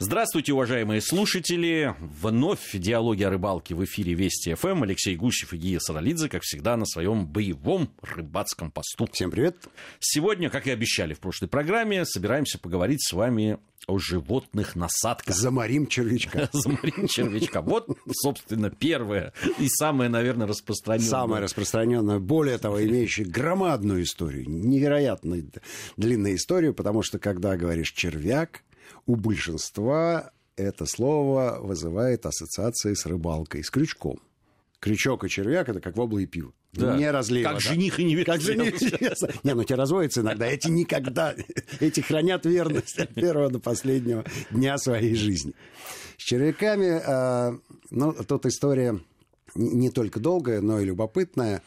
Здравствуйте, уважаемые слушатели. Вновь диалоги о рыбалке в эфире Вести ФМ. Алексей Гусев и Гия Саралидзе, как всегда, на своем боевом рыбацком посту. Всем привет. Сегодня, как и обещали в прошлой программе, собираемся поговорить с вами о животных насадках. Заморим червячка. Заморим червячка. Вот, собственно, первое и самое, наверное, распространенное. Самое распространенное, более того, имеющее громадную историю, невероятно длинную историю, потому что, когда говоришь червяк, у большинства это слово вызывает ассоциации с рыбалкой, с крючком. Крючок и червяк – это как вобла и пиво. Да. Не разлива. Как да? жених и невеста. Как жених и невеста. Не, ну те разводятся иногда. Эти никогда, эти хранят верность от первого до последнего дня своей жизни. С червяками, э, ну, тут история не только долгая, но и любопытная.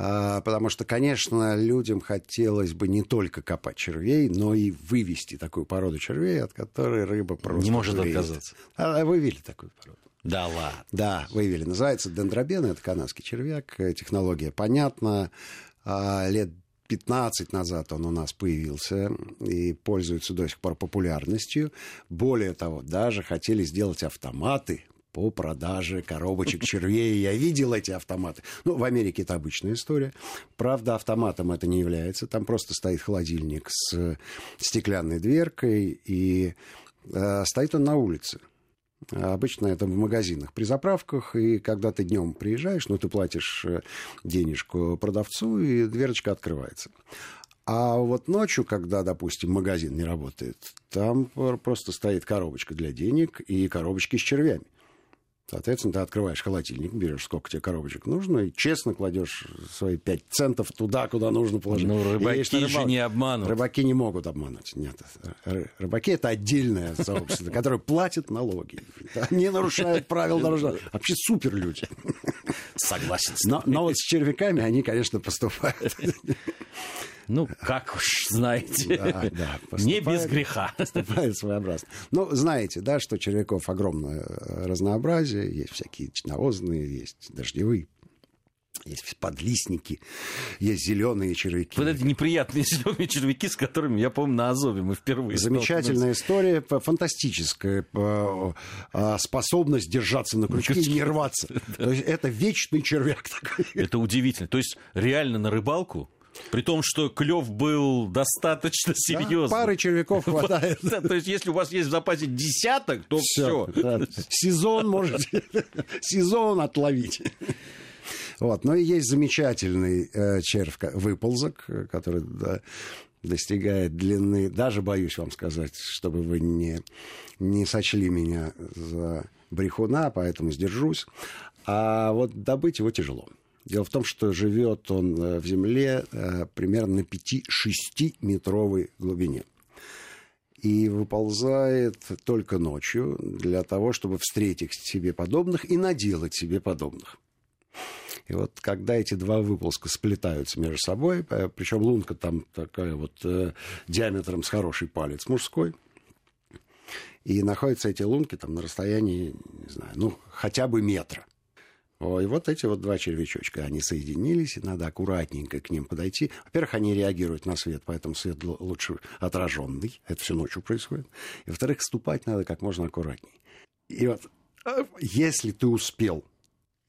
А, потому что, конечно, людям хотелось бы не только копать червей, но и вывести такую породу червей, от которой рыба просто Не может дуреет. отказаться. А вывели такую породу. Да ладно. Да, вывели. Называется дендробен, это канадский червяк. Э, Технология понятна. А, Лет 15 назад он у нас появился и пользуется до сих пор популярностью. Более того, даже хотели сделать автоматы по продаже коробочек червей. Я видел эти автоматы. Ну, в Америке это обычная история. Правда, автоматом это не является. Там просто стоит холодильник с стеклянной дверкой, и э, стоит он на улице. Обычно это в магазинах при заправках, и когда ты днем приезжаешь, ну, ты платишь э, денежку продавцу, и дверочка открывается. А вот ночью, когда, допустим, магазин не работает, там просто стоит коробочка для денег и коробочки с червями. Соответственно, ты открываешь холодильник, берешь, сколько тебе коробочек нужно, и честно кладешь свои 5 центов туда, куда нужно положить. Ну, рыбаки же рыбалку. не обманут. Рыбаки не могут обмануть. Нет. Ры- Рыбаки это отдельное сообщество, которое платит налоги. Не нарушают правил дорожного. Вообще супер люди. Согласен Но, но вот с червяками они, конечно, поступают. Ну, как уж знаете. Да, да, Не без греха. Поступают своеобразно. Ну, знаете, да, что червяков огромное э, разнообразие. Есть всякие навозные, есть дождевые, есть подлистники, есть зеленые червяки. Вот эти неприятные зеленые червяки, с которыми, я помню, на Азове мы впервые Замечательная история, фантастическая а, способность держаться на крючке и не рваться. То есть это вечный червяк такой. Это удивительно. То есть реально на рыбалку, при том, что клев был достаточно Да, серьезный. Пары червяков хватает. Да, то есть, если у вас есть в запасе десяток, то все. Всё, да. Сезон можете сезон отловить. Вот. Но и есть замечательный э, червь, выползок, который да, достигает длины, даже боюсь вам сказать, чтобы вы не, не сочли меня за брехуна, поэтому сдержусь. А вот добыть его тяжело. Дело в том, что живет он э, в земле э, примерно на 5-6 метровой глубине и выползает только ночью для того, чтобы встретить себе подобных и наделать себе подобных. И вот когда эти два выползка сплетаются между собой, причем лунка там такая вот э, диаметром с хороший палец мужской, и находятся эти лунки там на расстоянии, не знаю, ну, хотя бы метра. И вот эти вот два червячочка, они соединились, и надо аккуратненько к ним подойти. Во-первых, они реагируют на свет, поэтому свет лучше отраженный. Это все ночью происходит. И, во-вторых, ступать надо как можно аккуратней. И вот э, если ты успел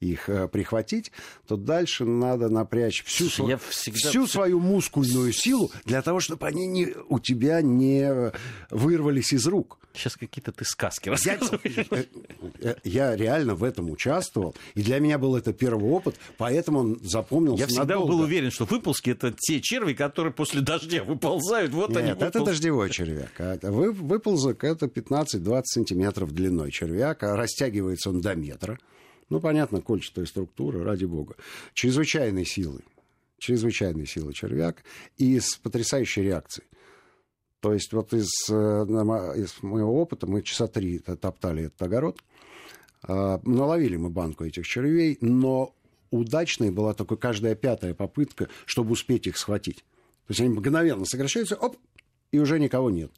их э, прихватить, то дальше надо напрячь всю, я всегда- всю свою мускульную силу для того, чтобы они не, у тебя не вырвались из рук. Сейчас какие-то ты сказки Я, рассказываешь. э, э, я реально в этом участвовал, и для меня был это первый опыт, поэтому он запомнился Я всегда надолго. был уверен, что выползки это те черви, которые после дождя выползают. Вот они. Нет, это выполз- дождевой червяк. А это вы- выползок это 15-20 сантиметров длиной червяк, а растягивается он до метра. Ну, понятно, кольчатая структура, ради бога. Чрезвычайной силы. Чрезвычайной силы червяк и с потрясающей реакцией. То есть вот из, э, мо- из моего опыта мы часа три топтали этот огород. А, Наловили мы банку этих червей, но удачной была только каждая пятая попытка, чтобы успеть их схватить. То есть они мгновенно сокращаются, оп, и уже никого нет.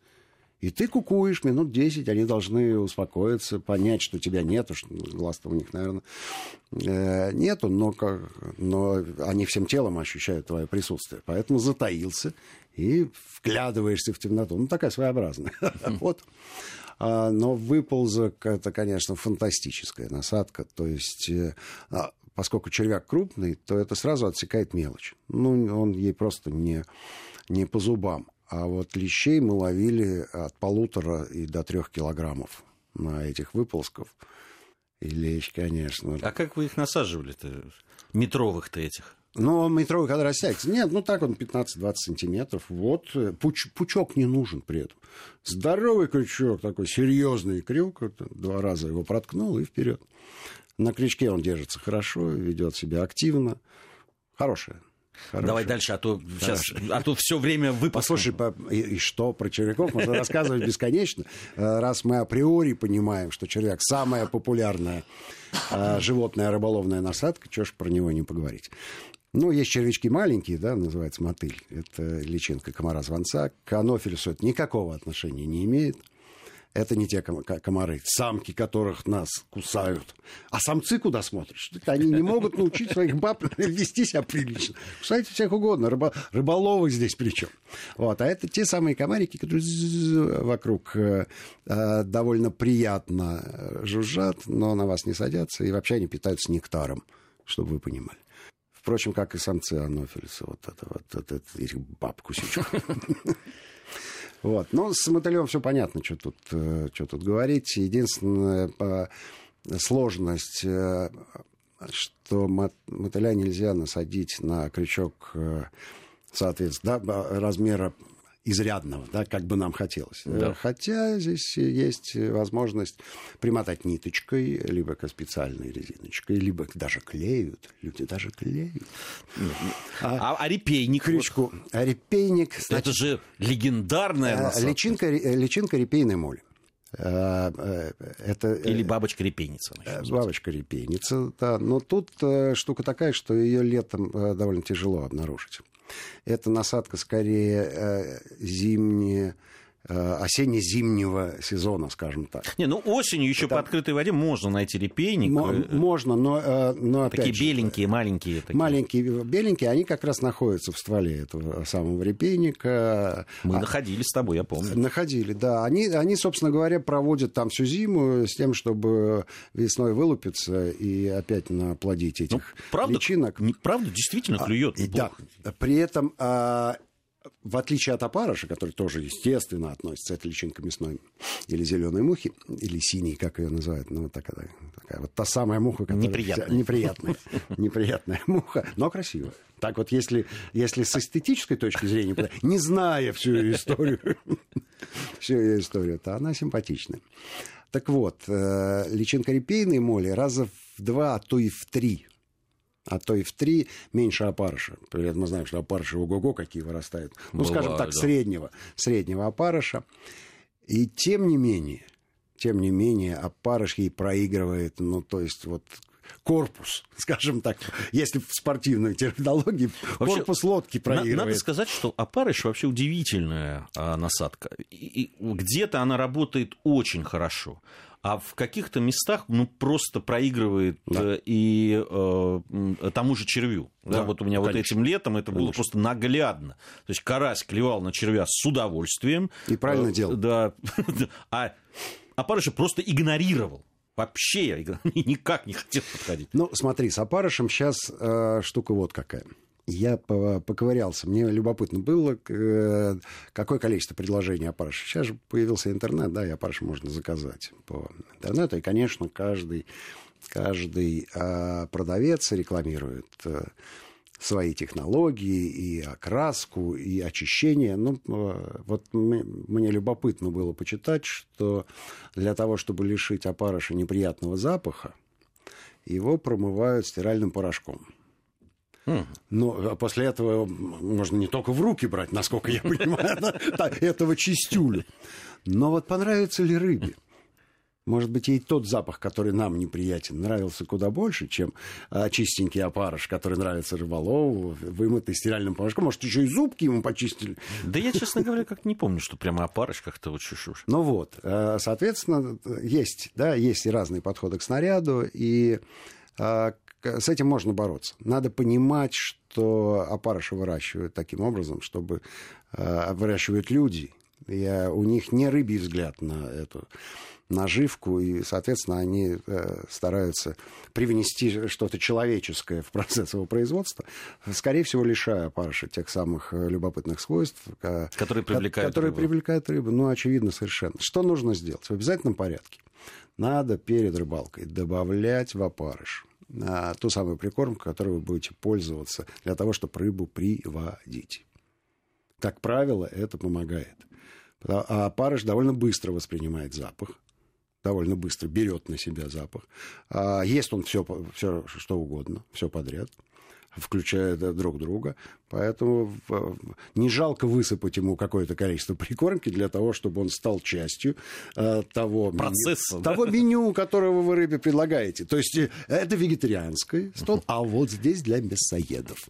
И ты кукуешь минут 10, они должны успокоиться, понять, что тебя нету, что глаз-то у них, наверное, э, нету, но, как, но они всем телом ощущают твое присутствие. Поэтому затаился и вглядываешься в темноту. Ну, такая своеобразная. Вот. А, но выползок это, конечно, фантастическая насадка. То есть, э, а, поскольку червяк крупный, то это сразу отсекает мелочь. Ну, он ей просто не, не по зубам. А вот лещей мы ловили от полутора и до трех килограммов на этих выползков. И лещ, конечно. А как вы их насаживали-то? Метровых-то этих? Ну, метровый когда растягивается. Нет, ну так он 15-20 сантиметров. Вот. Э, пуч, пучок не нужен при этом. Здоровый крючок, такой серьезный крюк. Два раза его проткнул и вперед. На крючке он держится хорошо, ведет себя активно. Хорошая Хорошо. Давай дальше, а то сейчас, а то все время выпуск. Послушай, по, и, и что про червяков можно рассказывать бесконечно, э, раз мы априори понимаем, что червяк самая популярная э, животная рыболовная насадка, чего ж про него не поговорить. Ну, есть червячки маленькие, да, называется мотыль. Это личинка комара-звонца. К анофилису это никакого отношения не имеет это не те комары, самки которых нас кусают. А самцы куда смотришь? Они не могут научить своих баб вести себя прилично. Кусайте всех угодно, рыбо, рыболовы здесь причем. Вот. А это те самые комарики, которые вокруг э, э, довольно приятно э, жужжат, но на вас не садятся, и вообще они питаются нектаром, чтобы вы понимали. Впрочем, как и самцы анофилиса, вот это вот, это, это, этих баб кусичек. Вот. Но с мотылем все понятно, что тут, э, что тут говорить. Единственная сложность, э, что мотыля нельзя насадить на крючок э, соответственно, да, размера изрядного, да, как бы нам хотелось. Да. Э, хотя здесь есть возможность примотать ниточкой, либо к специальной резиночкой, либо даже клеют. Люди даже клеют. А, а, а репейник? Крючку. А репейник... Значит, Это же легендарная э. Личинка, личинка репейной моли. Э, это, Или бабочка-репейница. Бабочка-репейница, да. Но тут штука такая, что ее летом довольно тяжело обнаружить. Это насадка скорее э, зимняя осенне-зимнего сезона, скажем так. Не, ну осенью еще Это... по открытой воде можно найти репейник. М- э, можно, но, э, но опять Такие же, беленькие, маленькие. Такие. Маленькие, беленькие, они как раз находятся в стволе этого самого репейника. Мы а... находили с тобой, я помню. Находили, да. Они, они, собственно говоря, проводят там всю зиму с тем, чтобы весной вылупиться и опять наплодить этих ну, правда, личинок. Правда, действительно клюет. А, да, при этом... А, в отличие от опарыша, который тоже естественно относится, это личинка мясной или зеленой мухи, или синей, как ее называют, ну, вот такая, такая вот та самая муха, которая... Неприятная. Неприятная, неприятная муха, но красивая. Так вот, если, если с эстетической точки зрения, не зная всю ее историю, всю ее историю, то она симпатичная. Так вот, э, личинка репейной моли раза в два, а то и в три а то и в три меньше опарыша. При этом мы знаем, что опарыши ого-го какие вырастают. Ну, Бывает, скажем так, да. среднего, среднего опарыша. И тем не менее, тем не менее, опарыш ей проигрывает, ну, то есть вот корпус, скажем так, если в спортивной терминологии, вообще, корпус лодки проигрывает. Надо сказать, что опарыш вообще удивительная а, насадка. И, и где-то она работает очень хорошо а в каких-то местах ну, просто проигрывает да. Э, и э, тому же червю. Да, да, вот у меня конечно. вот этим летом это конечно. было просто наглядно. То есть карась клевал на червя с удовольствием. И правильно э, делал. Да. А опарыша просто игнорировал. Вообще я никак не хотел подходить. Ну, смотри, с опарышем сейчас э, штука вот какая я поковырялся. Мне любопытно было, э, какое количество предложений опарыша. Сейчас же появился интернет, да, и опарыш можно заказать по интернету. И, конечно, каждый, каждый а, продавец рекламирует э, свои технологии, и окраску, и очищение. Ну, э, вот мне любопытно было почитать, что для того, чтобы лишить опарыша неприятного запаха, его промывают стиральным порошком. Но а после этого можно не только в руки брать, насколько я понимаю, этого чистюлю. Но вот понравится ли рыбе? Может быть, ей тот запах, который нам неприятен, нравился куда больше, чем а, чистенький опарыш, который нравится рыболову, вымытый стиральным порошком. Может, еще и зубки ему почистили. Да я, честно говоря, как не помню, что прямо опарыш как-то вот чешуш. Ну вот, э, соответственно, есть, да, есть и разные подходы к снаряду, и а, с этим можно бороться. Надо понимать, что опарыши выращивают таким образом, чтобы а, выращивают люди. И у них не рыбий взгляд на эту наживку, и, соответственно, они э, стараются привнести что-то человеческое в процесс его производства, скорее всего, лишая опарыша тех самых э, любопытных свойств, которые привлекают которые рыбу. привлекают рыбу. Ну, очевидно, совершенно. Что нужно сделать? В обязательном порядке. Надо перед рыбалкой добавлять в опарыш а, ту самую прикормку, которой вы будете пользоваться для того, чтобы рыбу приводить. Как правило, это помогает. А опарыш довольно быстро воспринимает запах довольно быстро берет на себя запах. А ест он все, все что угодно, все подряд включая друг друга. Поэтому не жалко высыпать ему какое-то количество прикормки для того, чтобы он стал частью э, того, Процесса, меню, да? того меню, которого вы рыбе предлагаете. То есть э, это вегетарианский стол, а вот здесь для мясоедов.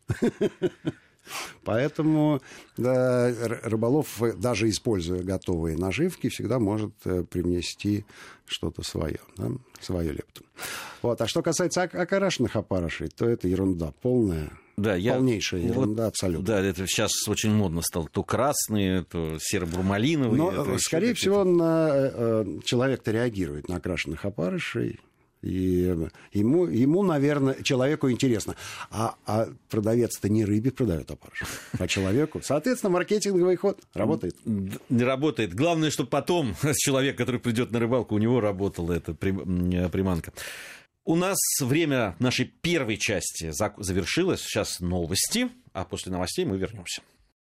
Поэтому да, рыболов, даже используя готовые наживки, всегда может э, привнести что-то свое, да, свою лепту. Вот. А что касается окрашенных опарышей, то это ерунда полная. Да, я, Полнейшая ерунда, вот, абсолютно. Да, это сейчас очень модно стало. То красные, то серо-бурмалиновые. Но, скорее всего, на, э, человек-то реагирует на окрашенных опарышей. И ему, ему, наверное, человеку интересно. А, а продавец-то не рыбе продает опарыш, а человеку. Соответственно, маркетинговый ход работает. Не работает. Главное, чтобы потом человек, который придет на рыбалку, у него работала эта приманка. У нас время нашей первой части завершилось. Сейчас новости, а после новостей мы вернемся.